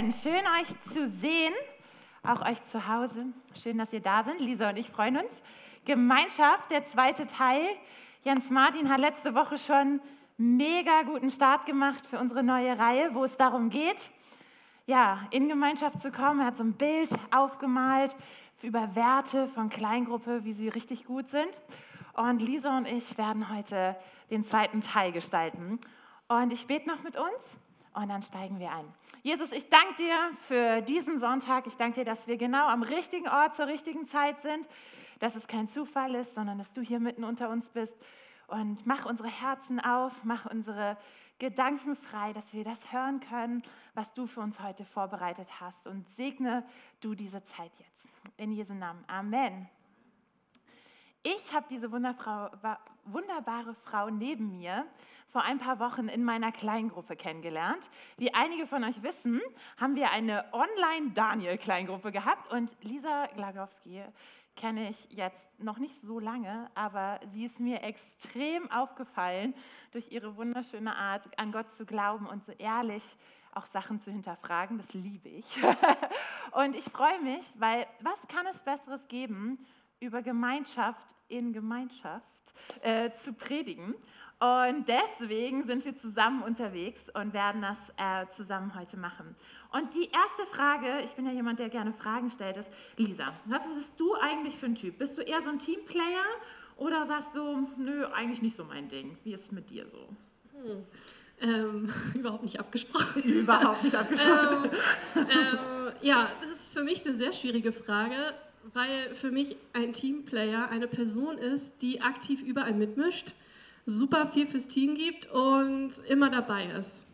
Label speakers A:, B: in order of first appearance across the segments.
A: Amen. Schön euch zu sehen, auch euch zu Hause. Schön, dass ihr da sind. Lisa und ich freuen uns. Gemeinschaft, der zweite Teil. Jens Martin hat letzte Woche schon mega guten Start gemacht für unsere neue Reihe, wo es darum geht, ja, in Gemeinschaft zu kommen. Er hat so ein Bild aufgemalt über Werte von Kleingruppe, wie sie richtig gut sind. Und Lisa und ich werden heute den zweiten Teil gestalten. Und ich bete noch mit uns und dann steigen wir ein. Jesus, ich danke dir für diesen Sonntag. Ich danke dir, dass wir genau am richtigen Ort zur richtigen Zeit sind, dass es kein Zufall ist, sondern dass du hier mitten unter uns bist. Und mach unsere Herzen auf, mach unsere Gedanken frei, dass wir das hören können, was du für uns heute vorbereitet hast. Und segne du diese Zeit jetzt. In Jesu Namen. Amen. Ich habe diese wunderbare Frau neben mir vor ein paar Wochen in meiner Kleingruppe kennengelernt. Wie einige von euch wissen, haben wir eine Online-Daniel-Kleingruppe gehabt und Lisa Glagowski kenne ich jetzt noch nicht so lange, aber sie ist mir extrem aufgefallen durch ihre wunderschöne Art, an Gott zu glauben und so ehrlich auch Sachen zu hinterfragen. Das liebe ich. und ich freue mich, weil was kann es Besseres geben, über Gemeinschaft in Gemeinschaft äh, zu predigen. Und deswegen sind wir zusammen unterwegs und werden das äh, zusammen heute machen. Und die erste Frage, ich bin ja jemand, der gerne Fragen stellt, ist, Lisa, was bist du eigentlich für ein Typ? Bist du eher so ein Teamplayer oder sagst du, nö, eigentlich nicht so mein Ding? Wie ist es mit dir so?
B: Hm. Ähm, überhaupt nicht abgesprochen.
A: Überhaupt nicht abgesprochen.
B: ähm, ähm, ja, das ist für mich eine sehr schwierige Frage weil für mich ein Teamplayer eine Person ist, die aktiv überall mitmischt, super viel fürs Team gibt und immer dabei ist.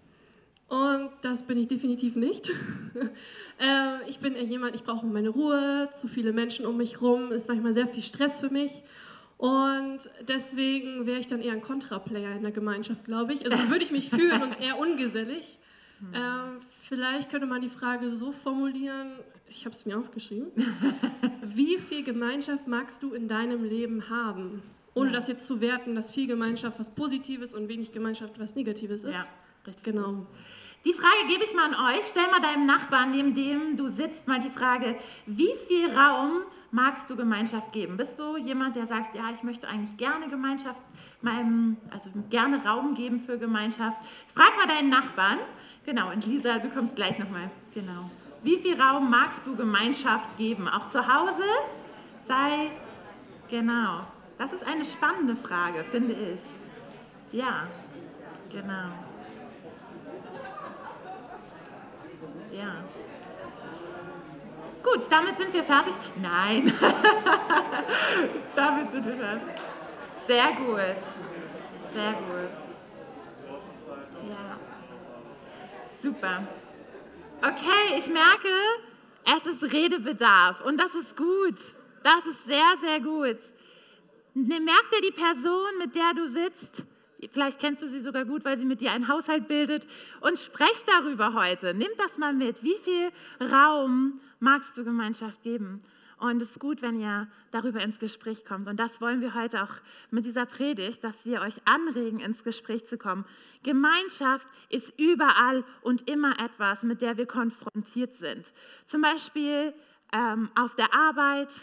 B: Und das bin ich definitiv nicht. äh, ich bin eher jemand, ich brauche meine Ruhe, zu viele Menschen um mich herum, ist manchmal sehr viel Stress für mich. Und deswegen wäre ich dann eher ein Kontraplayer in der Gemeinschaft, glaube ich. Also würde ich mich fühlen und eher ungesellig. Äh, vielleicht könnte man die Frage so formulieren, ich habe es mir aufgeschrieben. Wie viel Gemeinschaft magst du in deinem Leben haben? Ohne das jetzt zu werten, dass viel Gemeinschaft was Positives und wenig Gemeinschaft was Negatives ist. Ja,
A: richtig. Genau. Gut. Die Frage gebe ich mal an euch. Stell mal deinem Nachbarn, neben dem du sitzt, mal die Frage, wie viel Raum magst du Gemeinschaft geben? Bist du jemand, der sagt, ja, ich möchte eigentlich gerne Gemeinschaft, meinem, also gerne Raum geben für Gemeinschaft? Frag mal deinen Nachbarn. Genau, und Lisa, du kommst gleich nochmal. Genau. Wie viel Raum magst du Gemeinschaft geben? Auch zu Hause? Sei, genau. Das ist eine spannende Frage, finde ich. Ja, genau. Ja. Gut, damit sind wir fertig. Nein. damit sind wir fertig. Sehr gut. Sehr gut. Ja. Super. Okay, ich merke, es ist Redebedarf und das ist gut. Das ist sehr, sehr gut. Ne, merkt dir die Person, mit der du sitzt, vielleicht kennst du sie sogar gut, weil sie mit dir einen Haushalt bildet und sprech darüber heute. Nimm das mal mit. Wie viel Raum magst du Gemeinschaft geben? Und es ist gut, wenn ihr darüber ins Gespräch kommt. Und das wollen wir heute auch mit dieser Predigt, dass wir euch anregen, ins Gespräch zu kommen. Gemeinschaft ist überall und immer etwas, mit der wir konfrontiert sind. Zum Beispiel ähm, auf der Arbeit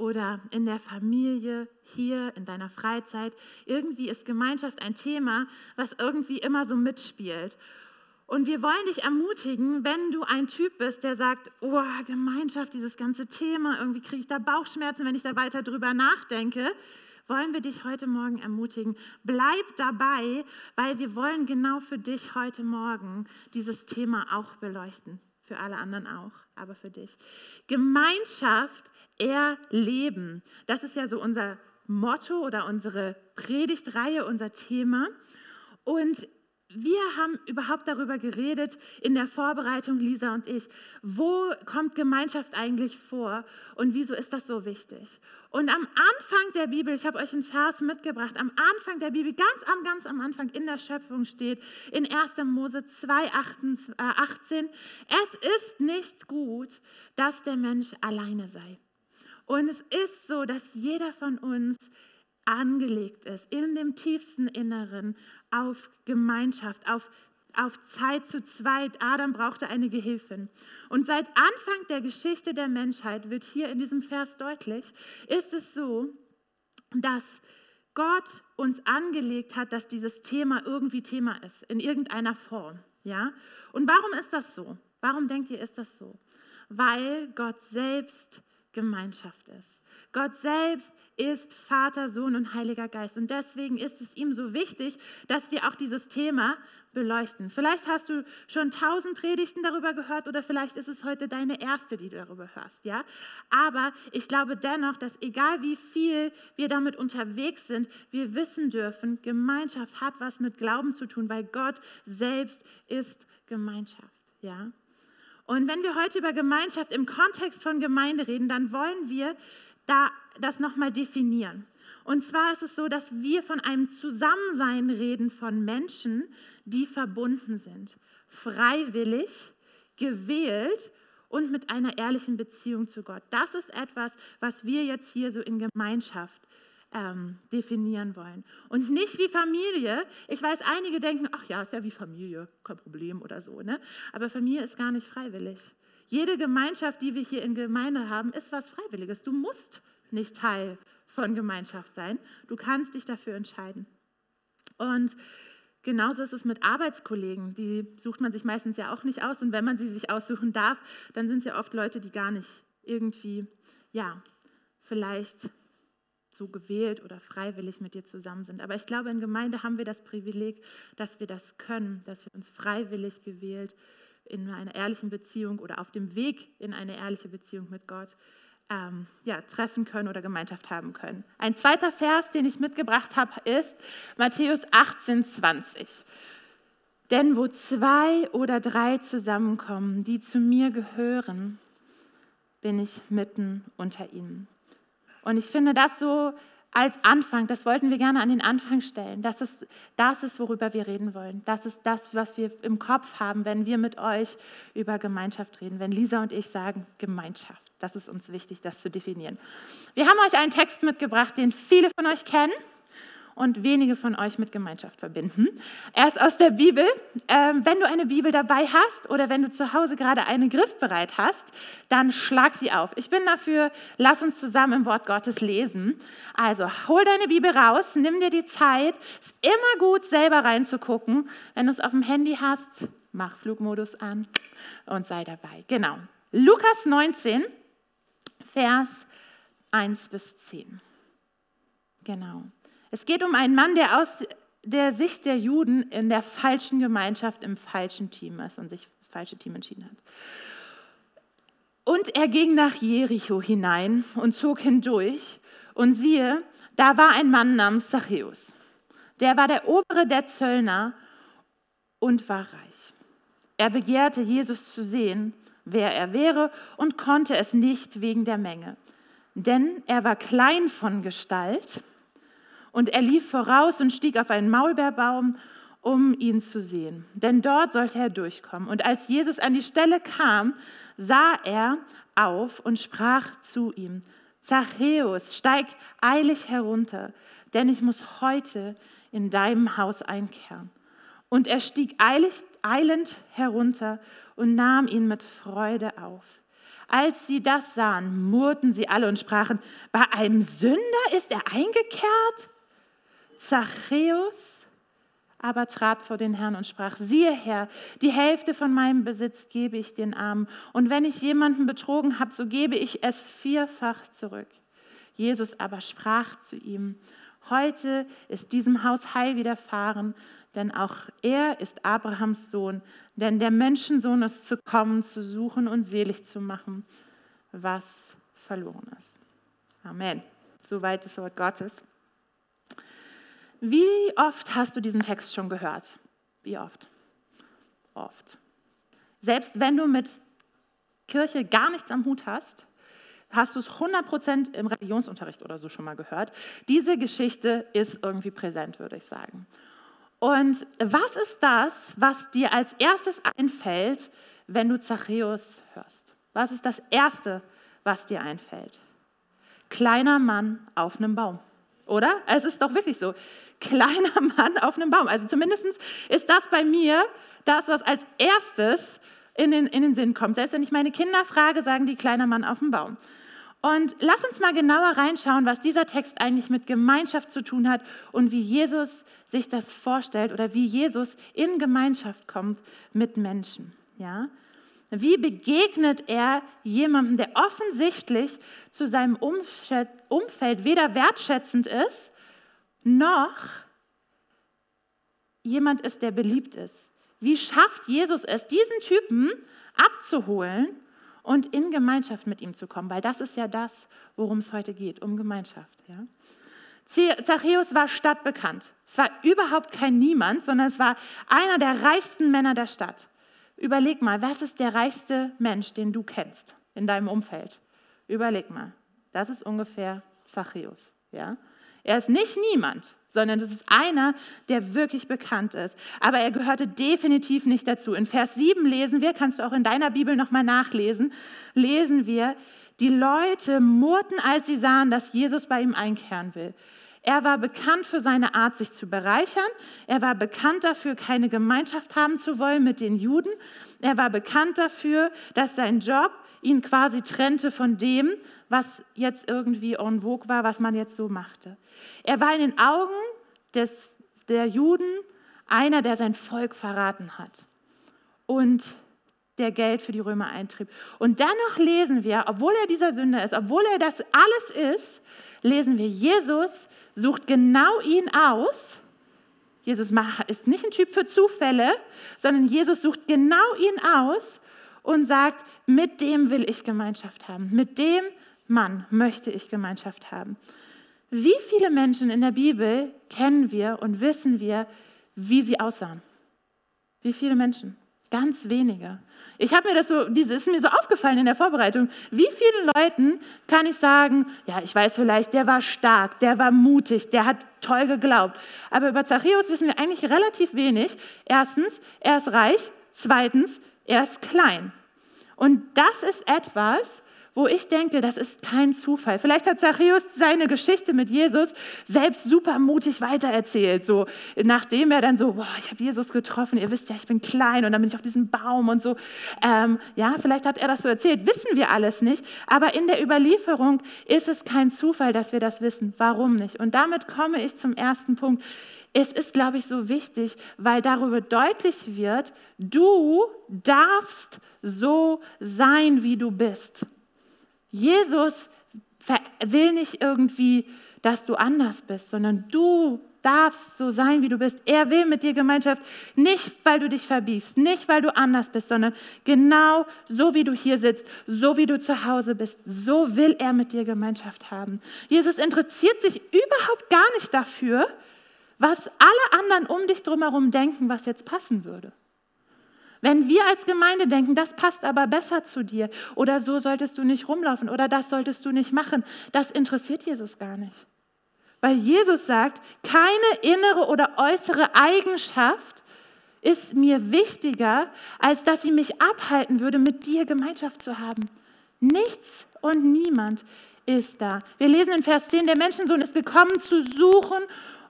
A: oder in der Familie, hier in deiner Freizeit. Irgendwie ist Gemeinschaft ein Thema, was irgendwie immer so mitspielt. Und wir wollen dich ermutigen, wenn du ein Typ bist, der sagt, oh, Gemeinschaft, dieses ganze Thema, irgendwie kriege ich da Bauchschmerzen, wenn ich da weiter drüber nachdenke, wollen wir dich heute Morgen ermutigen. Bleib dabei, weil wir wollen genau für dich heute Morgen dieses Thema auch beleuchten. Für alle anderen auch, aber für dich. Gemeinschaft erleben. Das ist ja so unser Motto oder unsere Predigtreihe, unser Thema. Und wir haben überhaupt darüber geredet in der Vorbereitung, Lisa und ich, wo kommt Gemeinschaft eigentlich vor und wieso ist das so wichtig? Und am Anfang der Bibel, ich habe euch einen Vers mitgebracht, am Anfang der Bibel, ganz am, ganz am Anfang in der Schöpfung steht, in 1. Mose 2, 18, es ist nicht gut, dass der Mensch alleine sei. Und es ist so, dass jeder von uns angelegt ist, in dem tiefsten Inneren auf Gemeinschaft, auf auf Zeit zu zweit. Adam brauchte eine Gehilfin. Und seit Anfang der Geschichte der Menschheit wird hier in diesem Vers deutlich, ist es so, dass Gott uns angelegt hat, dass dieses Thema irgendwie Thema ist, in irgendeiner Form. Ja? Und warum ist das so? Warum denkt ihr, ist das so? Weil Gott selbst Gemeinschaft ist. Gott selbst ist Vater, Sohn und Heiliger Geist. Und deswegen ist es ihm so wichtig, dass wir auch dieses Thema beleuchten. Vielleicht hast du schon tausend Predigten darüber gehört oder vielleicht ist es heute deine erste, die du darüber hörst, ja? Aber ich glaube dennoch, dass egal wie viel wir damit unterwegs sind, wir wissen dürfen, Gemeinschaft hat was mit Glauben zu tun, weil Gott selbst ist Gemeinschaft, ja? Und wenn wir heute über Gemeinschaft im Kontext von Gemeinde reden, dann wollen wir da das nochmal definieren. Und zwar ist es so, dass wir von einem Zusammensein reden von Menschen, die verbunden sind, freiwillig, gewählt und mit einer ehrlichen Beziehung zu Gott. Das ist etwas, was wir jetzt hier so in Gemeinschaft ähm, definieren wollen. Und nicht wie Familie. Ich weiß, einige denken, ach ja, ist ja wie Familie, kein Problem oder so. Ne? Aber Familie ist gar nicht freiwillig. Jede Gemeinschaft, die wir hier in Gemeinde haben, ist was Freiwilliges. Du musst nicht Teil von Gemeinschaft sein. Du kannst dich dafür entscheiden. Und genauso ist es mit Arbeitskollegen. Die sucht man sich meistens ja auch nicht aus. Und wenn man sie sich aussuchen darf, dann sind es ja oft Leute, die gar nicht irgendwie, ja, vielleicht so gewählt oder freiwillig mit dir zusammen sind. Aber ich glaube, in Gemeinde haben wir das Privileg, dass wir das können, dass wir uns freiwillig gewählt in einer ehrlichen Beziehung oder auf dem Weg in eine ehrliche Beziehung mit Gott ähm, ja, treffen können oder Gemeinschaft haben können. Ein zweiter Vers, den ich mitgebracht habe, ist Matthäus 18, 20. Denn wo zwei oder drei zusammenkommen, die zu mir gehören, bin ich mitten unter ihnen. Und ich finde das so als Anfang, das wollten wir gerne an den Anfang stellen. Das ist, das ist, worüber wir reden wollen. Das ist das, was wir im Kopf haben, wenn wir mit euch über Gemeinschaft reden. Wenn Lisa und ich sagen Gemeinschaft. Das ist uns wichtig, das zu definieren. Wir haben euch einen Text mitgebracht, den viele von euch kennen und wenige von euch mit Gemeinschaft verbinden. Er ist aus der Bibel. Ähm, wenn du eine Bibel dabei hast oder wenn du zu Hause gerade eine griffbereit hast, dann schlag sie auf. Ich bin dafür, lass uns zusammen im Wort Gottes lesen. Also hol deine Bibel raus, nimm dir die Zeit. Ist immer gut, selber reinzugucken. Wenn du es auf dem Handy hast, mach Flugmodus an und sei dabei. Genau. Lukas 19, Vers 1 bis 10. Genau. Es geht um einen Mann, der aus der Sicht der Juden in der falschen Gemeinschaft im falschen Team ist und sich das falsche Team entschieden hat. Und er ging nach Jericho hinein und zog hindurch. Und siehe, da war ein Mann namens Zachäus. Der war der obere der Zöllner und war reich. Er begehrte, Jesus zu sehen, wer er wäre, und konnte es nicht wegen der Menge. Denn er war klein von Gestalt und er lief voraus und stieg auf einen Maulbeerbaum, um ihn zu sehen. Denn dort sollte er durchkommen. Und als Jesus an die Stelle kam, sah er auf und sprach zu ihm, Zachäus, steig eilig herunter, denn ich muss heute in deinem Haus einkehren. Und er stieg eilig, eilend herunter und nahm ihn mit Freude auf. Als sie das sahen, murrten sie alle und sprachen, bei einem Sünder ist er eingekehrt? Zachäus aber trat vor den Herrn und sprach, siehe Herr, die Hälfte von meinem Besitz gebe ich den Armen, und wenn ich jemanden betrogen habe, so gebe ich es vierfach zurück. Jesus aber sprach zu ihm, heute ist diesem Haus Heil widerfahren, denn auch er ist Abrahams Sohn, denn der Menschensohn ist zu kommen, zu suchen und selig zu machen, was verloren ist. Amen. Soweit das Wort Gottes. Wie oft hast du diesen Text schon gehört? Wie oft? Oft. Selbst wenn du mit Kirche gar nichts am Hut hast, hast du es 100% im Religionsunterricht oder so schon mal gehört. Diese Geschichte ist irgendwie präsent, würde ich sagen. Und was ist das, was dir als erstes einfällt, wenn du Zachäus hörst? Was ist das Erste, was dir einfällt? Kleiner Mann auf einem Baum, oder? Es ist doch wirklich so kleiner Mann auf einem Baum. Also zumindest ist das bei mir das, was als erstes in den, in den Sinn kommt. Selbst wenn ich meine Kinder frage, sagen die kleiner Mann auf dem Baum. Und lass uns mal genauer reinschauen, was dieser Text eigentlich mit Gemeinschaft zu tun hat und wie Jesus sich das vorstellt oder wie Jesus in Gemeinschaft kommt mit Menschen. Ja? Wie begegnet er jemandem, der offensichtlich zu seinem Umfeld weder wertschätzend ist, noch jemand ist, der beliebt ist? Wie schafft Jesus es, diesen Typen abzuholen und in Gemeinschaft mit ihm zu kommen? Weil das ist ja das, worum es heute geht, um Gemeinschaft. Ja? Zachäus war stadtbekannt. Es war überhaupt kein Niemand, sondern es war einer der reichsten Männer der Stadt. Überleg mal, was ist der reichste Mensch, den du kennst in deinem Umfeld? Überleg mal. Das ist ungefähr Zachäus. Ja? Er ist nicht niemand, sondern das ist einer, der wirklich bekannt ist. Aber er gehörte definitiv nicht dazu. In Vers 7 lesen wir, kannst du auch in deiner Bibel nochmal nachlesen, lesen wir, die Leute murrten, als sie sahen, dass Jesus bei ihm einkehren will. Er war bekannt für seine Art, sich zu bereichern. Er war bekannt dafür, keine Gemeinschaft haben zu wollen mit den Juden. Er war bekannt dafür, dass sein Job ihn quasi trennte von dem, was jetzt irgendwie en vogue war, was man jetzt so machte. Er war in den Augen des, der Juden einer, der sein Volk verraten hat und der Geld für die Römer eintrieb. Und dennoch lesen wir, obwohl er dieser Sünder ist, obwohl er das alles ist, lesen wir, Jesus sucht genau ihn aus. Jesus ist nicht ein Typ für Zufälle, sondern Jesus sucht genau ihn aus und sagt, mit dem will ich Gemeinschaft haben. Mit dem Mann möchte ich Gemeinschaft haben. Wie viele Menschen in der Bibel kennen wir und wissen wir, wie sie aussahen? Wie viele Menschen? Ganz wenige. Ich habe mir das so, diese ist mir so aufgefallen in der Vorbereitung. Wie vielen Leuten kann ich sagen, ja, ich weiß vielleicht, der war stark, der war mutig, der hat toll geglaubt. Aber über Zachäus wissen wir eigentlich relativ wenig. Erstens, er ist reich. Zweitens, er ist klein. Und das ist etwas, wo ich denke, das ist kein Zufall. Vielleicht hat Zachäus seine Geschichte mit Jesus selbst super mutig weitererzählt, so nachdem er dann so, boah, ich habe Jesus getroffen, ihr wisst ja, ich bin klein und dann bin ich auf diesem Baum und so. Ähm, ja, vielleicht hat er das so erzählt, wissen wir alles nicht, aber in der Überlieferung ist es kein Zufall, dass wir das wissen. Warum nicht? Und damit komme ich zum ersten Punkt. Es ist, glaube ich, so wichtig, weil darüber deutlich wird, du darfst so sein, wie du bist. Jesus will nicht irgendwie, dass du anders bist, sondern du darfst so sein, wie du bist. Er will mit dir Gemeinschaft, nicht weil du dich verbiegst, nicht weil du anders bist, sondern genau so, wie du hier sitzt, so wie du zu Hause bist, so will er mit dir Gemeinschaft haben. Jesus interessiert sich überhaupt gar nicht dafür, was alle anderen um dich drumherum denken, was jetzt passen würde. Wenn wir als Gemeinde denken, das passt aber besser zu dir oder so solltest du nicht rumlaufen oder das solltest du nicht machen, das interessiert Jesus gar nicht. Weil Jesus sagt, keine innere oder äußere Eigenschaft ist mir wichtiger, als dass sie mich abhalten würde, mit dir Gemeinschaft zu haben. Nichts und niemand ist da. Wir lesen in Vers 10, der Menschensohn ist gekommen zu suchen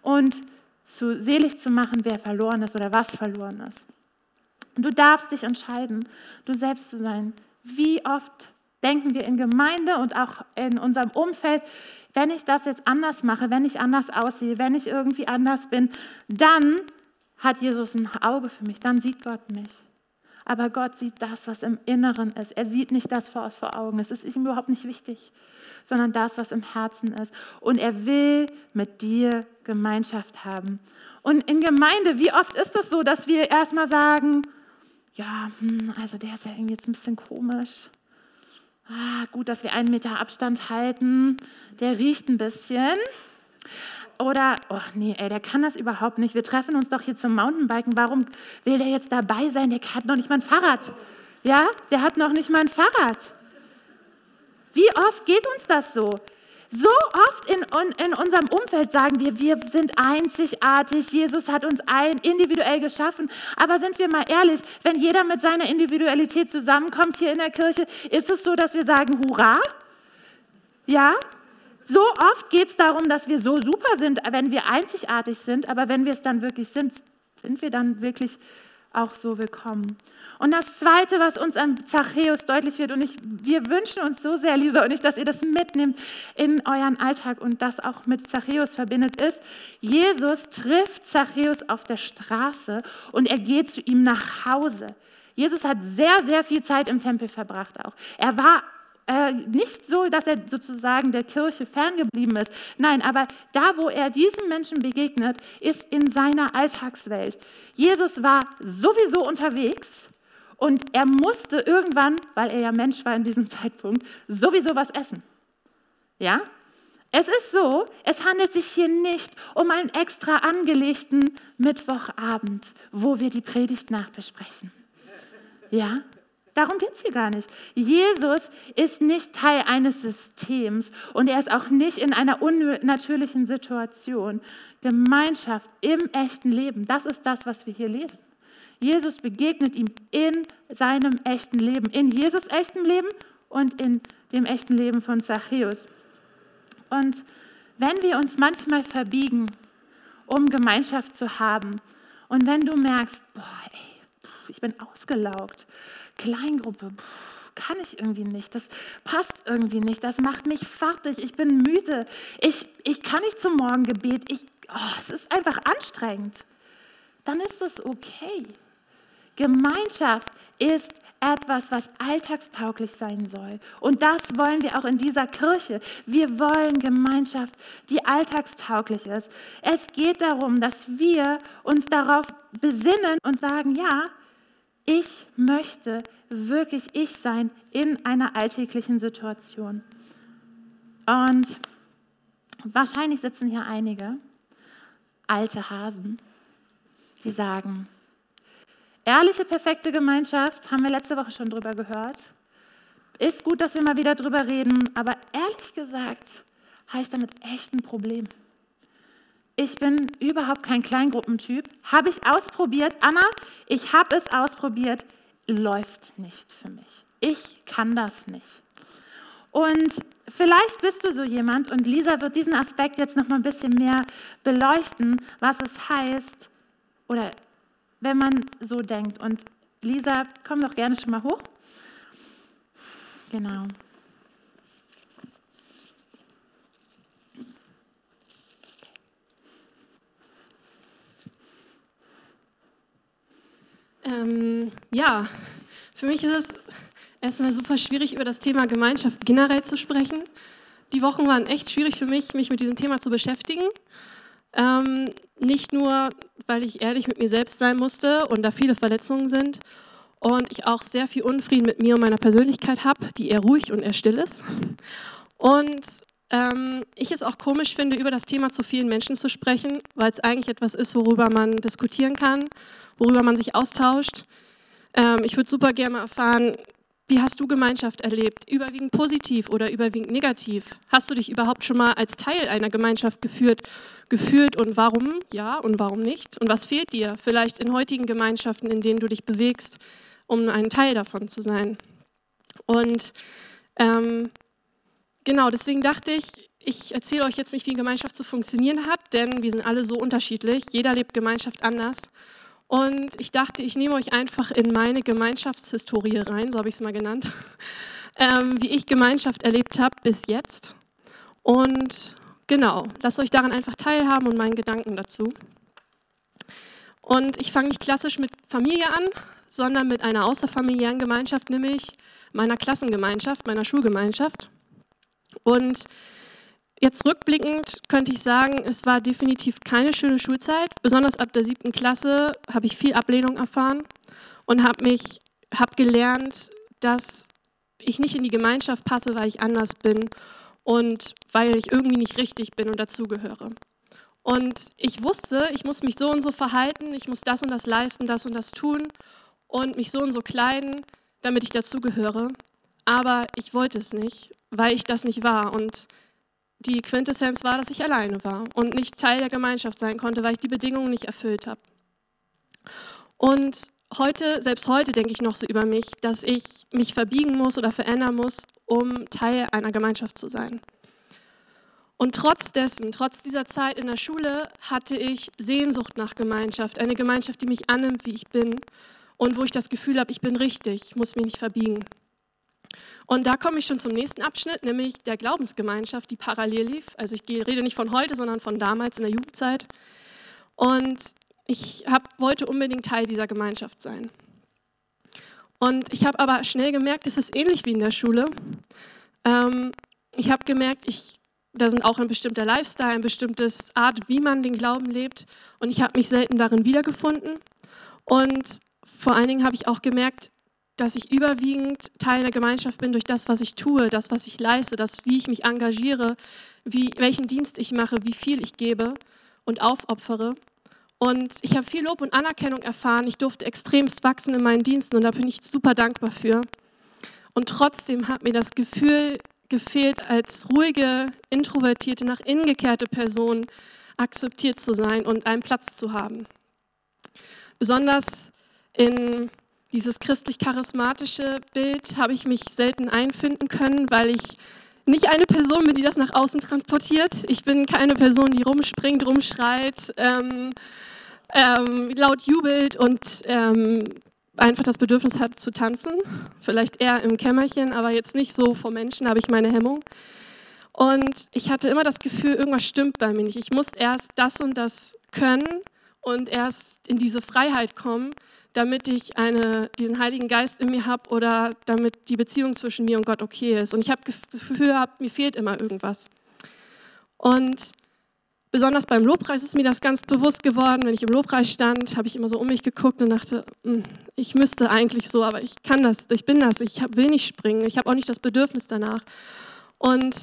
A: und zu selig zu machen, wer verloren ist oder was verloren ist. Und du darfst dich entscheiden, du selbst zu sein. Wie oft denken wir in Gemeinde und auch in unserem Umfeld, wenn ich das jetzt anders mache, wenn ich anders aussehe, wenn ich irgendwie anders bin, dann hat Jesus ein Auge für mich, dann sieht Gott mich. Aber Gott sieht das, was im Inneren ist. Er sieht nicht das, was vor Augen ist. Es ist ihm überhaupt nicht wichtig, sondern das, was im Herzen ist. Und er will mit dir Gemeinschaft haben. Und in Gemeinde, wie oft ist es das so, dass wir erstmal sagen, ja, hm, also der ist ja irgendwie jetzt ein bisschen komisch. Ah, gut, dass wir einen Meter Abstand halten. Der riecht ein bisschen. Oder, oh nee, ey, der kann das überhaupt nicht. Wir treffen uns doch hier zum Mountainbiken. Warum will der jetzt dabei sein? Der hat noch nicht mal ein Fahrrad. Ja, der hat noch nicht mal ein Fahrrad. Wie oft geht uns das so? So oft in, in unserem Umfeld sagen wir, wir sind einzigartig, Jesus hat uns ein individuell geschaffen. Aber sind wir mal ehrlich, wenn jeder mit seiner Individualität zusammenkommt hier in der Kirche, ist es so, dass wir sagen, hurra? Ja? So oft geht es darum, dass wir so super sind, wenn wir einzigartig sind, aber wenn wir es dann wirklich sind, sind wir dann wirklich auch so willkommen. Und das Zweite, was uns an Zachäus deutlich wird, und ich, wir wünschen uns so sehr, Lisa und ich, dass ihr das mitnehmt in euren Alltag und das auch mit Zachäus verbindet, ist, Jesus trifft Zachäus auf der Straße und er geht zu ihm nach Hause. Jesus hat sehr, sehr viel Zeit im Tempel verbracht auch. Er war äh, nicht so, dass er sozusagen der Kirche ferngeblieben ist. Nein, aber da, wo er diesen Menschen begegnet, ist in seiner Alltagswelt. Jesus war sowieso unterwegs und er musste irgendwann, weil er ja Mensch war in diesem Zeitpunkt, sowieso was essen. Ja? Es ist so, es handelt sich hier nicht um einen extra angelegten Mittwochabend, wo wir die Predigt nachbesprechen. Ja? Darum geht es hier gar nicht. Jesus ist nicht Teil eines Systems und er ist auch nicht in einer unnatürlichen Situation. Gemeinschaft im echten Leben, das ist das, was wir hier lesen. Jesus begegnet ihm in seinem echten Leben, in Jesus echtem Leben und in dem echten Leben von Zachäus. Und wenn wir uns manchmal verbiegen, um Gemeinschaft zu haben, und wenn du merkst, boah, ey, ich bin ausgelaugt, Kleingruppe, kann ich irgendwie nicht, das passt irgendwie nicht, das macht mich fertig, ich bin müde, ich, ich kann nicht zum Morgengebet, ich, oh, es ist einfach anstrengend, dann ist das okay. Gemeinschaft ist etwas, was alltagstauglich sein soll. Und das wollen wir auch in dieser Kirche. Wir wollen Gemeinschaft, die alltagstauglich ist. Es geht darum, dass wir uns darauf besinnen und sagen, ja, ich möchte wirklich ich sein in einer alltäglichen Situation. Und wahrscheinlich sitzen hier einige alte Hasen, die sagen, ehrliche, perfekte Gemeinschaft, haben wir letzte Woche schon drüber gehört. Ist gut, dass wir mal wieder drüber reden, aber ehrlich gesagt habe ich damit echt ein Problem. Ich bin überhaupt kein Kleingruppentyp. Habe ich ausprobiert. Anna, ich habe es ausprobiert. Läuft nicht für mich. Ich kann das nicht. Und vielleicht bist du so jemand und Lisa wird diesen Aspekt jetzt noch mal ein bisschen mehr beleuchten, was es heißt oder wenn man so denkt. Und Lisa, komm doch gerne schon mal hoch. Genau.
B: Ähm, ja, für mich ist es erstmal super schwierig, über das Thema Gemeinschaft generell zu sprechen. Die Wochen waren echt schwierig für mich, mich mit diesem Thema zu beschäftigen. Ähm, nicht nur, weil ich ehrlich mit mir selbst sein musste und da viele Verletzungen sind und ich auch sehr viel Unfrieden mit mir und meiner Persönlichkeit habe, die eher ruhig und eher still ist. Und ähm, ich es auch komisch finde, über das Thema zu vielen Menschen zu sprechen, weil es eigentlich etwas ist, worüber man diskutieren kann, worüber man sich austauscht. Ähm, ich würde super gerne mal erfahren, wie hast du Gemeinschaft erlebt? Überwiegend positiv oder überwiegend negativ? Hast du dich überhaupt schon mal als Teil einer Gemeinschaft geführt, gefühlt und warum ja und warum nicht? Und was fehlt dir vielleicht in heutigen Gemeinschaften, in denen du dich bewegst, um ein Teil davon zu sein? Und ähm, genau, deswegen dachte ich, ich erzähle euch jetzt nicht, wie Gemeinschaft zu funktionieren hat, denn wir sind alle so unterschiedlich. Jeder lebt Gemeinschaft anders. Und ich dachte, ich nehme euch einfach in meine Gemeinschaftshistorie rein, so habe ich es mal genannt, ähm, wie ich Gemeinschaft erlebt habe bis jetzt. Und genau, lasst euch daran einfach teilhaben und meinen Gedanken dazu. Und ich fange nicht klassisch mit Familie an, sondern mit einer außerfamiliären Gemeinschaft, nämlich meiner Klassengemeinschaft, meiner Schulgemeinschaft. Und Jetzt rückblickend könnte ich sagen, es war definitiv keine schöne Schulzeit. Besonders ab der siebten Klasse habe ich viel Ablehnung erfahren und habe mich, habe gelernt, dass ich nicht in die Gemeinschaft passe, weil ich anders bin und weil ich irgendwie nicht richtig bin und dazugehöre. Und ich wusste, ich muss mich so und so verhalten, ich muss das und das leisten, das und das tun und mich so und so kleiden, damit ich dazugehöre. Aber ich wollte es nicht, weil ich das nicht war. Und die Quintessenz war, dass ich alleine war und nicht Teil der Gemeinschaft sein konnte, weil ich die Bedingungen nicht erfüllt habe. Und heute, selbst heute denke ich noch so über mich, dass ich mich verbiegen muss oder verändern muss, um Teil einer Gemeinschaft zu sein. Und trotz dessen, trotz dieser Zeit in der Schule, hatte ich Sehnsucht nach Gemeinschaft. Eine Gemeinschaft, die mich annimmt, wie ich bin und wo ich das Gefühl habe, ich bin richtig, muss mich nicht verbiegen. Und da komme ich schon zum nächsten Abschnitt, nämlich der Glaubensgemeinschaft, die parallel lief. Also ich rede nicht von heute, sondern von damals in der Jugendzeit. Und ich hab, wollte unbedingt Teil dieser Gemeinschaft sein. Und ich habe aber schnell gemerkt, es ist ähnlich wie in der Schule. Ähm, ich habe gemerkt, ich da sind auch ein bestimmter Lifestyle, ein bestimmtes Art, wie man den Glauben lebt. Und ich habe mich selten darin wiedergefunden. Und vor allen Dingen habe ich auch gemerkt, dass ich überwiegend Teil der Gemeinschaft bin durch das, was ich tue, das, was ich leiste, das, wie ich mich engagiere, wie, welchen Dienst ich mache, wie viel ich gebe und aufopfere. Und ich habe viel Lob und Anerkennung erfahren. Ich durfte extremst wachsen in meinen Diensten und da bin ich super dankbar für. Und trotzdem hat mir das Gefühl gefehlt, als ruhige, introvertierte, nach innen gekehrte Person akzeptiert zu sein und einen Platz zu haben. Besonders in dieses christlich-charismatische Bild habe ich mich selten einfinden können, weil ich nicht eine Person bin, die das nach außen transportiert. Ich bin keine Person, die rumspringt, rumschreit, ähm, ähm, laut jubelt und ähm, einfach das Bedürfnis hat zu tanzen. Vielleicht eher im Kämmerchen, aber jetzt nicht so vor Menschen, habe ich meine Hemmung. Und ich hatte immer das Gefühl, irgendwas stimmt bei mir nicht. Ich muss erst das und das können und erst in diese Freiheit kommen, damit ich eine, diesen Heiligen Geist in mir habe oder damit die Beziehung zwischen mir und Gott okay ist. Und ich habe das Gefühl, mir fehlt immer irgendwas. Und Besonders beim Lobpreis ist mir das ganz bewusst geworden. Wenn ich im Lobpreis stand, habe ich immer so um mich geguckt und dachte, hm, ich müsste eigentlich so, aber ich kann das, ich bin das, ich will nicht springen, ich habe auch nicht das Bedürfnis danach. Und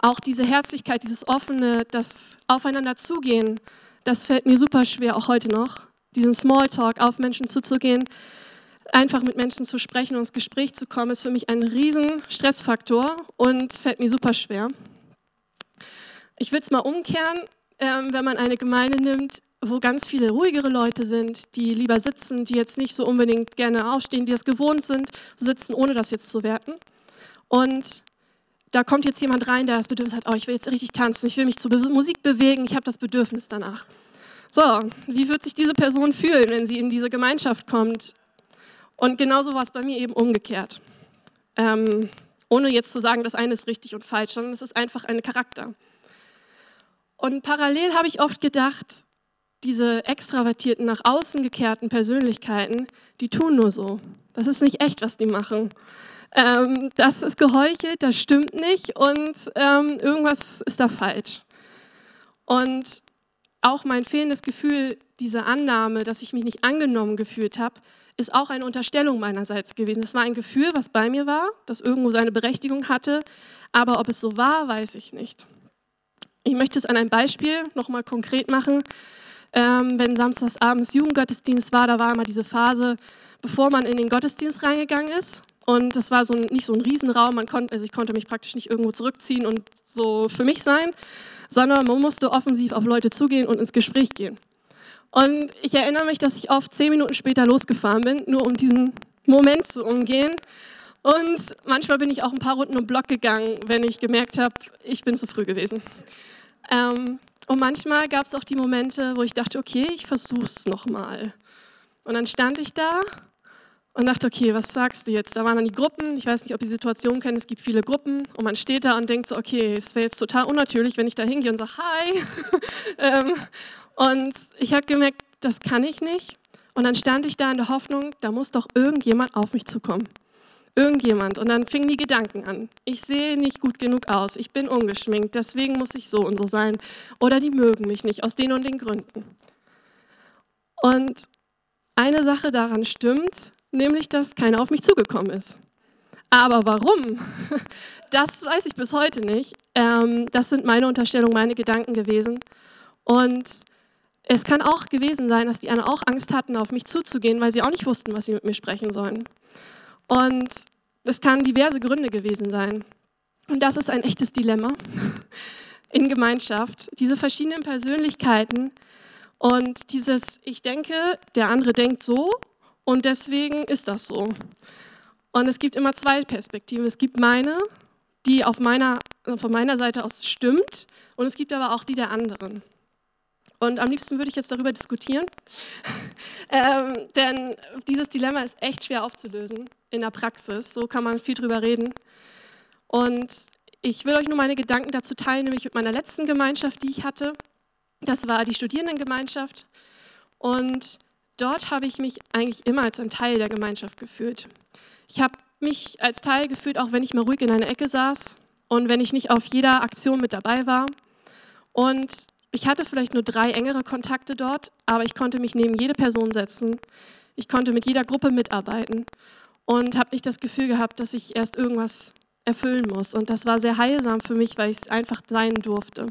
B: auch diese Herzlichkeit, dieses offene, das Aufeinander zugehen, das fällt mir super schwer, auch heute noch. Diesen Smalltalk, auf Menschen zuzugehen, einfach mit Menschen zu sprechen und ins Gespräch zu kommen, ist für mich ein riesen Stressfaktor und fällt mir super schwer. Ich würde es mal umkehren, ähm, wenn man eine Gemeinde nimmt, wo ganz viele ruhigere Leute sind, die lieber sitzen, die jetzt nicht so unbedingt gerne aufstehen, die es gewohnt sind, sitzen, ohne das jetzt zu werten. Und da kommt jetzt jemand rein, der das Bedürfnis hat, oh, ich will jetzt richtig tanzen, ich will mich zur Be Musik bewegen, ich habe das Bedürfnis danach. So, wie wird sich diese Person fühlen, wenn sie in diese Gemeinschaft kommt? Und genauso war es bei mir eben umgekehrt. Ähm, ohne jetzt zu sagen, das eine ist richtig und falsch, sondern es ist einfach ein Charakter. Und parallel habe ich oft gedacht, diese extravertierten, nach außen gekehrten Persönlichkeiten, die tun nur so. Das ist nicht echt, was die machen. Ähm, das ist geheuchelt, das stimmt nicht und ähm, irgendwas ist da falsch. Und auch mein fehlendes Gefühl, diese Annahme, dass ich mich nicht angenommen gefühlt habe, ist auch eine Unterstellung meinerseits gewesen. Es war ein Gefühl, was bei mir war, das irgendwo seine Berechtigung hatte, aber ob es so war, weiß ich nicht. Ich möchte es an einem Beispiel nochmal konkret machen. Ähm, wenn samstagsabends Jugendgottesdienst war, da war immer diese Phase, bevor man in den Gottesdienst reingegangen ist. Und das war so ein, nicht so ein Riesenraum, man konnte, also ich konnte mich praktisch nicht irgendwo zurückziehen und so für mich sein, sondern man musste offensiv auf Leute zugehen und ins Gespräch gehen. Und ich erinnere mich, dass ich oft zehn Minuten später losgefahren bin, nur um diesen Moment zu umgehen. Und manchmal bin ich auch ein paar Runden um Block gegangen, wenn ich gemerkt habe, ich bin zu früh gewesen. Ähm, und manchmal gab es auch die Momente, wo ich dachte, okay, ich versuch's nochmal. Und dann stand ich da und dachte, okay, was sagst du jetzt? Da waren dann die Gruppen, ich weiß nicht, ob ihr die Situation kennt, es gibt viele Gruppen und man steht da und denkt so, okay, es wäre jetzt total unnatürlich, wenn ich da hingehe und sage, hi. ähm, und ich habe gemerkt, das kann ich nicht. Und dann stand ich da in der Hoffnung, da muss doch irgendjemand auf mich zukommen irgendjemand. Und dann fingen die Gedanken an. Ich sehe nicht gut genug aus, ich bin ungeschminkt, deswegen muss ich so und so sein. Oder die mögen mich nicht aus den und den Gründen. Und eine Sache daran stimmt, nämlich, dass keiner auf mich zugekommen ist. Aber warum? Das weiß ich bis heute nicht. Ähm, das sind meine Unterstellungen, meine Gedanken gewesen. Und es kann auch gewesen sein, dass die anderen auch Angst hatten, auf mich zuzugehen, weil sie auch nicht wussten, was sie mit mir sprechen sollen. Und es kann diverse Gründe gewesen sein. Und das ist ein echtes Dilemma in Gemeinschaft. Diese verschiedenen Persönlichkeiten und dieses, ich denke, der andere denkt so und deswegen ist das so. Und es gibt immer zwei Perspektiven. Es gibt meine, die auf meiner, von meiner Seite aus stimmt und es gibt aber auch die der anderen. Und am liebsten würde ich jetzt darüber diskutieren, ähm, denn dieses Dilemma ist echt schwer aufzulösen in der Praxis. So kann man viel drüber reden. Und ich will euch nur meine Gedanken dazu teilen, nämlich mit meiner letzten Gemeinschaft, die ich hatte. Das war die Studierendengemeinschaft. Und dort habe ich mich eigentlich immer als ein Teil der Gemeinschaft gefühlt. Ich habe mich als Teil gefühlt, auch wenn ich mal ruhig in einer Ecke saß und wenn ich nicht auf jeder Aktion mit dabei war. Und ich hatte vielleicht nur drei engere Kontakte dort, aber ich konnte mich neben jede Person setzen. Ich konnte mit jeder Gruppe mitarbeiten und habe nicht das Gefühl gehabt, dass ich erst irgendwas erfüllen muss. Und das war sehr heilsam für mich, weil ich es einfach sein durfte.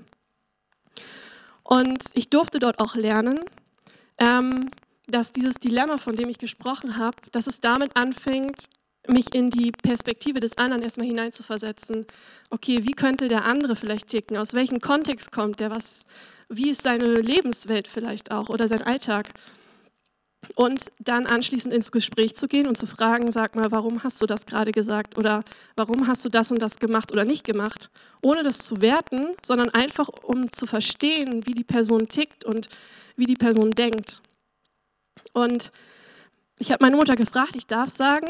B: Und ich durfte dort auch lernen, ähm, dass dieses Dilemma, von dem ich gesprochen habe, dass es damit anfängt, mich in die Perspektive des anderen erstmal hineinzuversetzen. Okay, wie könnte der andere vielleicht ticken? Aus welchem Kontext kommt der? Was, wie ist seine Lebenswelt vielleicht auch oder sein Alltag? Und dann anschließend ins Gespräch zu gehen und zu fragen, sag mal, warum hast du das gerade gesagt oder warum hast du das und das gemacht oder nicht gemacht, ohne das zu werten, sondern einfach um zu verstehen, wie die Person tickt und wie die Person denkt. Und ich habe meine Mutter gefragt, ich darf sagen,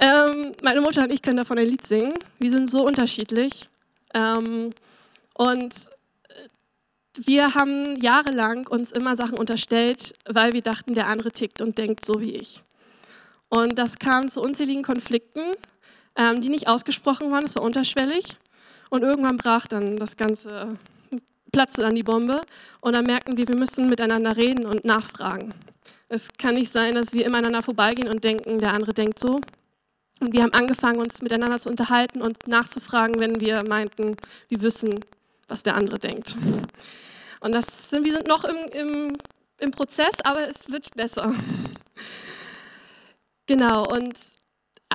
B: ähm, meine Mutter und ich können davon ein Lied singen. Wir sind so unterschiedlich. Ähm, und wir haben jahrelang uns immer Sachen unterstellt, weil wir dachten, der andere tickt und denkt so wie ich. Und das kam zu unzähligen Konflikten, ähm, die nicht ausgesprochen waren, es war unterschwellig. Und irgendwann brach dann das Ganze, platzte dann die Bombe. Und dann merkten wir, wir müssen miteinander reden und nachfragen. Es kann nicht sein, dass wir immer aneinander vorbeigehen und denken, der andere denkt so. Und wir haben angefangen, uns miteinander zu unterhalten und nachzufragen, wenn wir meinten, wir wissen, was der andere denkt. Und das sind, wir sind noch im, im, im Prozess, aber es wird besser. Genau, und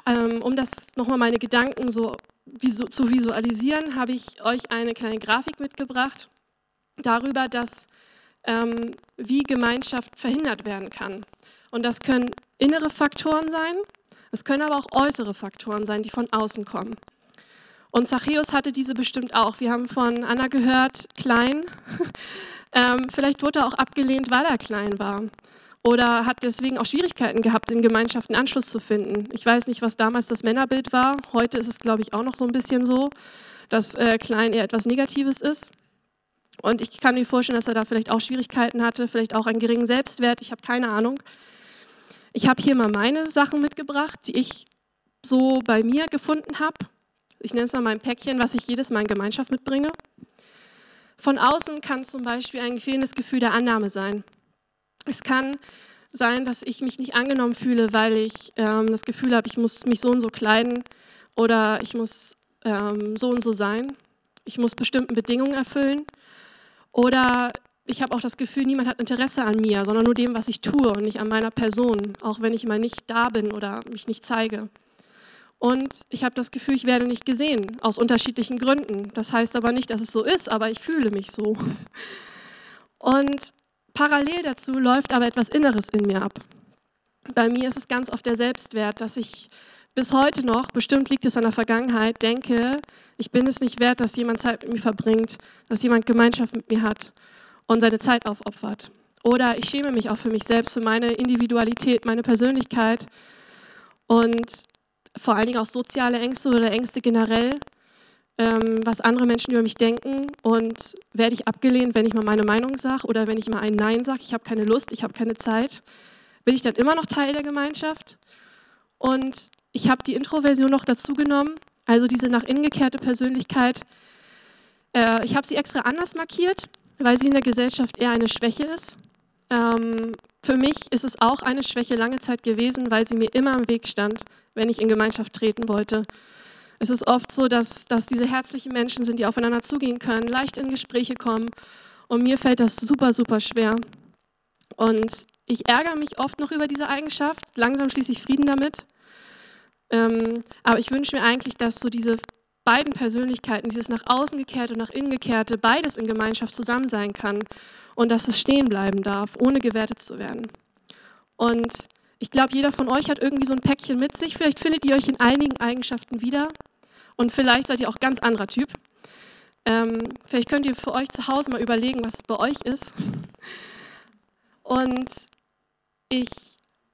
B: ähm, um das nochmal meine Gedanken so visu zu visualisieren, habe ich euch eine kleine Grafik mitgebracht darüber, dass ähm, wie Gemeinschaft verhindert werden kann. Und das können innere Faktoren sein, es können aber auch äußere Faktoren sein, die von außen kommen. Und Zachäus hatte diese bestimmt auch. Wir haben von Anna gehört, klein. ähm, vielleicht wurde er auch abgelehnt, weil er klein war. Oder hat deswegen auch Schwierigkeiten gehabt, in Gemeinschaften Anschluss zu finden. Ich weiß nicht, was damals das Männerbild war. Heute ist es, glaube ich, auch noch so ein bisschen so, dass äh, klein eher etwas Negatives ist. Und ich kann mir vorstellen, dass er da vielleicht auch Schwierigkeiten hatte, vielleicht auch einen geringen Selbstwert. Ich habe keine Ahnung. Ich habe hier mal meine Sachen mitgebracht, die ich so bei mir gefunden habe ich nenne es mal mein Päckchen, was ich jedes Mal in Gemeinschaft mitbringe. Von außen kann zum Beispiel ein fehlendes Gefühl der Annahme sein. Es kann sein, dass ich mich nicht angenommen fühle, weil ich ähm, das Gefühl habe, ich muss mich so und so kleiden oder ich muss ähm, so und so sein. Ich muss bestimmten Bedingungen erfüllen. Oder ich habe auch das Gefühl, niemand hat Interesse an mir, sondern nur dem, was ich tue und nicht an meiner Person, auch wenn ich mal nicht da bin oder mich nicht zeige. Und ich habe das Gefühl, ich werde nicht gesehen, aus unterschiedlichen Gründen. Das heißt aber nicht, dass es so ist, aber ich fühle mich so. Und parallel dazu läuft aber etwas Inneres in mir ab. Bei mir ist es ganz oft der Selbstwert, dass ich bis heute noch, bestimmt liegt es an der Vergangenheit, denke, ich bin es nicht wert, dass jemand Zeit mit mir verbringt, dass jemand Gemeinschaft mit mir hat und seine Zeit aufopfert. Oder ich schäme mich auch für mich selbst, für meine Individualität, meine Persönlichkeit. Und vor allen Dingen auch soziale Ängste oder Ängste generell, ähm, was andere Menschen über mich denken und werde ich abgelehnt, wenn ich mal meine Meinung sage oder wenn ich mal ein Nein sage, ich habe keine Lust, ich habe keine Zeit, bin ich dann immer noch Teil der Gemeinschaft? Und ich habe die Introversion noch dazu genommen, also diese nach innen gekehrte Persönlichkeit. Äh, ich habe sie extra anders markiert, weil sie in der Gesellschaft eher eine Schwäche ist. Ähm, für mich ist es auch eine Schwäche lange Zeit gewesen, weil sie mir immer im Weg stand, wenn ich in Gemeinschaft treten wollte. Es ist oft so, dass, dass diese herzlichen Menschen sind, die aufeinander zugehen können, leicht in Gespräche kommen. Und mir fällt das super, super schwer. Und ich ärgere mich oft noch über diese Eigenschaft. Langsam schließe ich Frieden damit. Ähm, aber ich wünsche mir eigentlich, dass so diese beiden Persönlichkeiten, dieses nach außen gekehrte und nach innen gekehrte, beides in Gemeinschaft zusammen sein kann und dass es stehen bleiben darf, ohne gewertet zu werden. Und ich glaube, jeder von euch hat irgendwie so ein Päckchen mit sich. Vielleicht findet ihr euch in einigen Eigenschaften wieder Und vielleicht seid ihr auch ganz anderer Typ. Ähm, vielleicht könnt ihr für euch zu Hause mal überlegen, was es bei euch ist. Und ich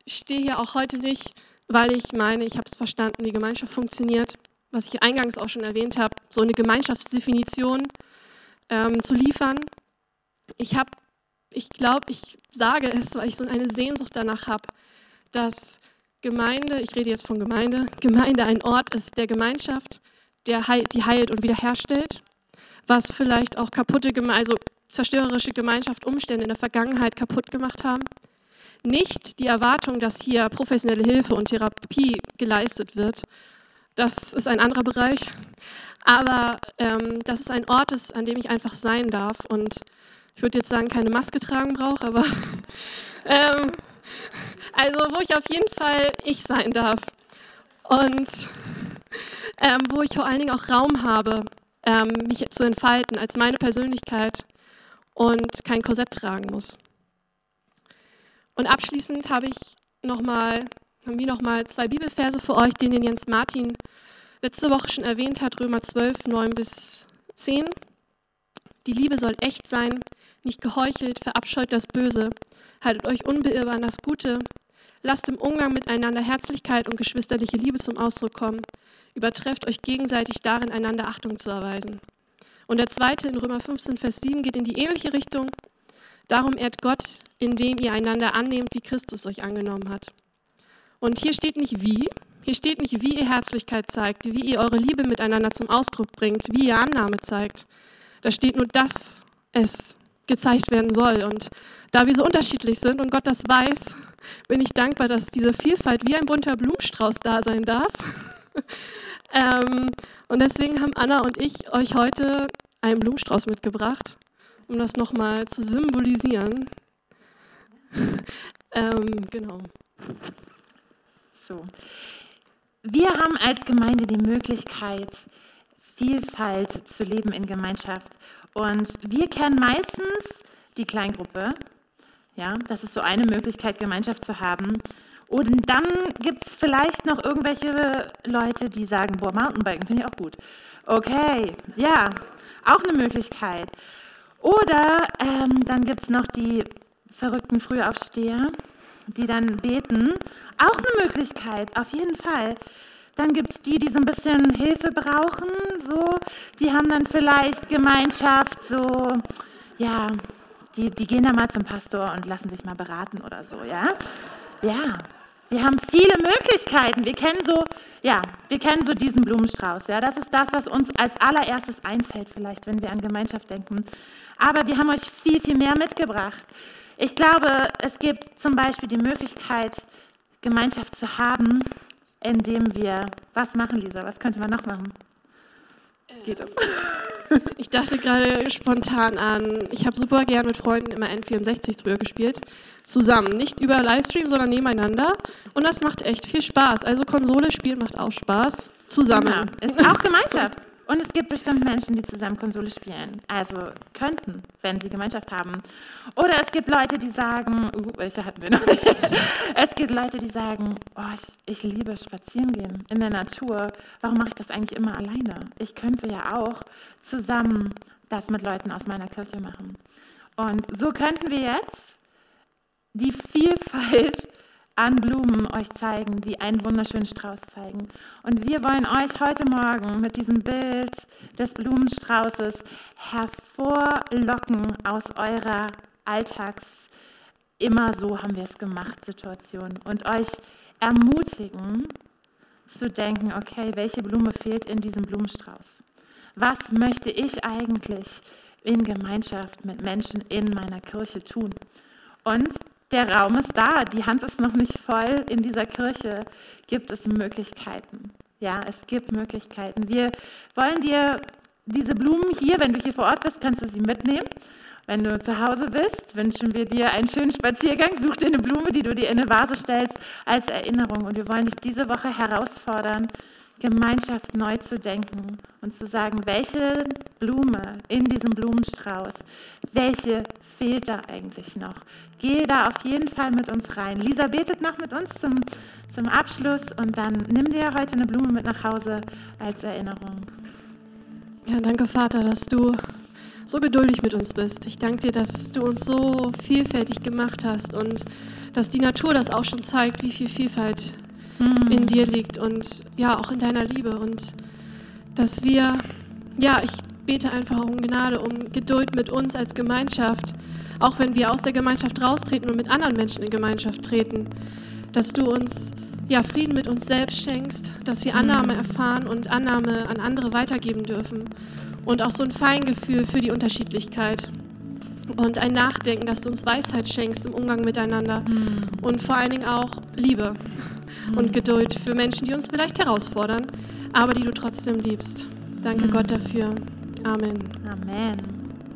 B: stehe hier auch heute nicht, weil ich meine, ich habe es verstanden, wie Gemeinschaft funktioniert, was ich eingangs auch schon erwähnt habe, so eine Gemeinschaftsdefinition ähm, zu liefern. Ich habe, ich glaube, ich sage es, weil ich so eine Sehnsucht danach habe, dass Gemeinde, ich rede jetzt von Gemeinde, Gemeinde ein Ort ist der Gemeinschaft, der heil, die heilt und wiederherstellt, was vielleicht auch kaputte, also zerstörerische Gemeinschaft Umstände in der Vergangenheit kaputt gemacht haben. Nicht die Erwartung, dass hier professionelle Hilfe und Therapie geleistet wird. Das ist ein anderer Bereich. Aber ähm, dass es ein Ort ist, an dem ich einfach sein darf und ich würde jetzt sagen, keine Maske tragen brauche, aber ähm, also wo ich auf jeden Fall ich sein darf und ähm, wo ich vor allen Dingen auch Raum habe, ähm, mich zu entfalten als meine Persönlichkeit und kein Korsett tragen muss. Und abschließend habe ich noch mal, haben wir nochmal zwei Bibelverse für euch, den Jens Martin letzte Woche schon erwähnt hat, Römer 12, 9 bis 10. Die Liebe soll echt sein, nicht geheuchelt, verabscheut das Böse, haltet euch unbeirrbar an das Gute, lasst im Umgang miteinander Herzlichkeit und geschwisterliche Liebe zum Ausdruck kommen, übertrefft euch gegenseitig darin, einander Achtung zu erweisen. Und der zweite in Römer 15, Vers 7 geht in die ähnliche Richtung. Darum ehrt Gott, indem ihr einander annehmt, wie Christus euch angenommen hat. Und hier steht nicht wie, hier steht nicht, wie ihr Herzlichkeit zeigt, wie ihr eure Liebe miteinander zum Ausdruck bringt, wie ihr Annahme zeigt. Da steht nur, dass es gezeigt werden soll. Und da wir so unterschiedlich sind und Gott das weiß, bin ich dankbar, dass diese Vielfalt wie ein bunter Blumenstrauß da sein darf. ähm, und deswegen haben Anna und ich euch heute einen Blumenstrauß mitgebracht, um das nochmal zu symbolisieren. ähm, genau.
A: So. Wir haben als Gemeinde die Möglichkeit, Vielfalt zu leben in Gemeinschaft. Und wir kennen meistens die Kleingruppe. Ja, das ist so eine Möglichkeit, Gemeinschaft zu haben. Und dann gibt es vielleicht noch irgendwelche Leute, die sagen, boah, Mountainbiken finde ich auch gut. Okay, ja, auch eine Möglichkeit. Oder ähm, dann gibt es noch die verrückten Frühaufsteher, die dann beten. Auch eine Möglichkeit, auf jeden Fall. Dann gibt es die, die so ein bisschen Hilfe brauchen, so, die haben dann vielleicht Gemeinschaft, so, ja, die, die gehen dann mal zum Pastor und lassen sich mal beraten oder so, ja. Ja, wir haben viele Möglichkeiten. Wir kennen so, ja, wir kennen so diesen Blumenstrauß. Ja, das ist das, was uns als allererstes einfällt, vielleicht, wenn wir an Gemeinschaft denken. Aber wir haben euch viel, viel mehr mitgebracht. Ich glaube, es gibt zum Beispiel die Möglichkeit, Gemeinschaft zu haben, indem wir was machen, Lisa? Was könnte man noch machen?
B: Geht das? Ich dachte gerade spontan an, ich habe super gern mit Freunden immer N64 früher gespielt. Zusammen. Nicht über Livestream, sondern nebeneinander. Und das macht echt viel Spaß. Also Konsole spielen macht auch Spaß. Zusammen. Ja,
A: ist auch Gemeinschaft. Und es gibt bestimmt Menschen, die zusammen Konsole spielen. Also könnten, wenn sie Gemeinschaft haben. Oder es gibt Leute, die sagen, uh, welche hatten wir noch? es gibt Leute, die sagen, oh, ich, ich liebe Spazierengehen in der Natur. Warum mache ich das eigentlich immer alleine? Ich könnte ja auch zusammen das mit Leuten aus meiner Kirche machen. Und so könnten wir jetzt die Vielfalt an Blumen euch zeigen, die einen wunderschönen Strauß zeigen. Und wir wollen euch heute Morgen mit diesem Bild des Blumenstraußes hervorlocken aus eurer Alltags, immer so haben wir es gemacht, Situation und euch ermutigen zu denken, okay, welche Blume fehlt in diesem Blumenstrauß? Was möchte ich eigentlich in Gemeinschaft mit Menschen in meiner Kirche tun? Und der Raum ist da, die Hand ist noch nicht voll. In dieser Kirche gibt es Möglichkeiten. Ja, es gibt Möglichkeiten. Wir wollen dir diese Blumen hier, wenn du hier vor Ort bist, kannst du sie mitnehmen. Wenn du zu Hause bist, wünschen wir dir einen schönen Spaziergang. Such dir eine Blume, die du dir in eine Vase stellst als Erinnerung. Und wir wollen dich diese Woche herausfordern, Gemeinschaft neu zu denken und zu sagen, welche Blume in diesem Blumenstrauß, welche fehlt da eigentlich noch? Geh da auf jeden Fall mit uns rein. Lisa betet noch mit uns zum, zum Abschluss und dann nimm dir heute eine Blume mit nach Hause als Erinnerung.
B: Ja, danke Vater, dass du so geduldig mit uns bist. Ich danke dir, dass du uns so vielfältig gemacht hast und dass die Natur das auch schon zeigt, wie viel Vielfalt mm. in dir liegt und ja, auch in deiner Liebe. Und dass wir, ja, ich bete einfach um Gnade, um Geduld mit uns als Gemeinschaft, auch wenn wir aus der Gemeinschaft raustreten und mit anderen Menschen in Gemeinschaft treten, dass du uns ja, Frieden mit uns selbst schenkst, dass wir Annahme erfahren und Annahme an andere weitergeben dürfen und auch so ein Feingefühl für die Unterschiedlichkeit und ein Nachdenken, dass du uns Weisheit schenkst im Umgang miteinander mm. und vor allen Dingen auch Liebe. Und Geduld für Menschen, die uns vielleicht herausfordern, aber die du trotzdem liebst. Danke mm. Gott dafür. Amen.
A: Amen.